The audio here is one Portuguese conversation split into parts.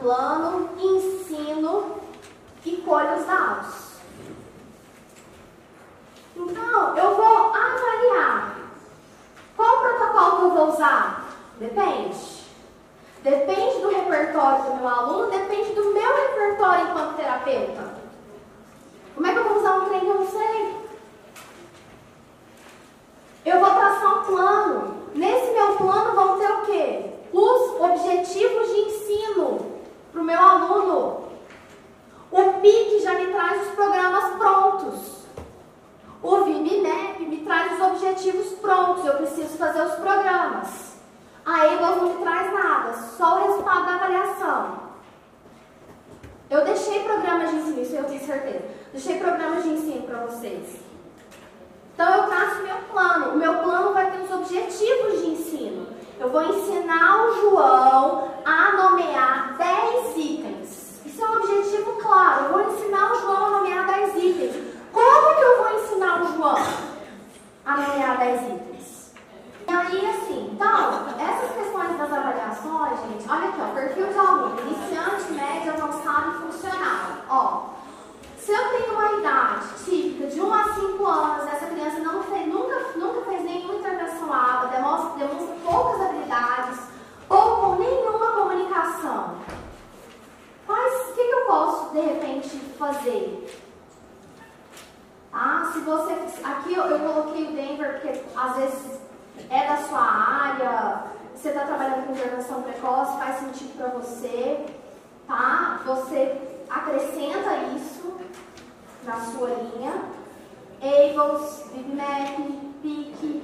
plano, ensino e colho os dados. Então, eu vou avaliar. Qual protocolo que eu vou usar? Depende. Depende do repertório do meu aluno, depende do meu repertório eu tenho certeza. Deixei programas de ensino para vocês. Então eu faço meu plano. O meu plano vai ter os objetivos de ensino. Eu vou ensinar o João a nomear 10 itens. Isso é um objetivo claro. Eu vou ensinar o João a nomear 10 itens. Como que eu vou ensinar o João a nomear 10 itens? E aí, assim, então, essas questões das avaliações, gente, olha aqui, ó, perfil de aluno, iniciante, médio, avançado e se você. Aqui eu, eu coloquei o Denver, porque às vezes é da sua área, você está trabalhando com intervenção precoce, faz sentido para você, tá? Você acrescenta isso na sua linha. Ables, Bitmap, PIC,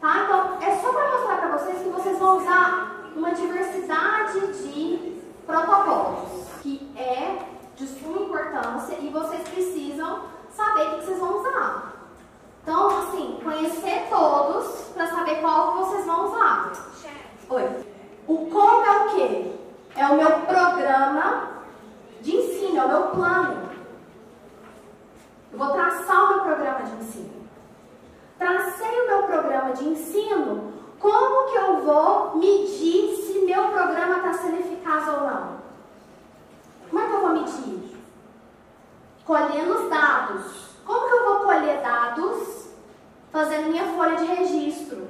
tá? Então, é só para mostrar para vocês que vocês vão usar uma diversidade de protocolos. folha de registro.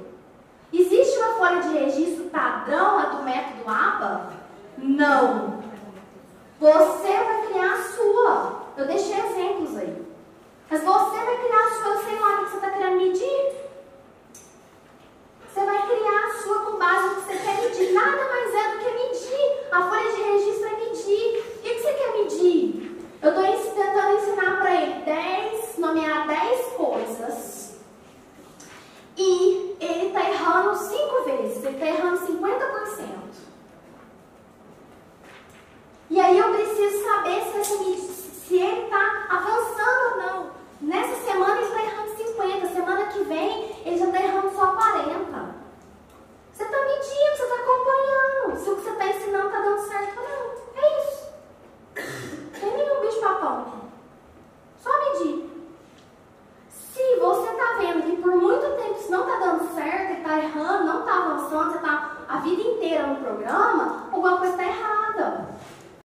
Existe uma folha de registro padrão a do método aba Não. Você vai criar a sua. Eu deixei exemplos aí. Mas você vai criar a sua, eu sei lá o que você está querendo medir. E aí eu preciso saber se, essa, se ele está avançando ou não.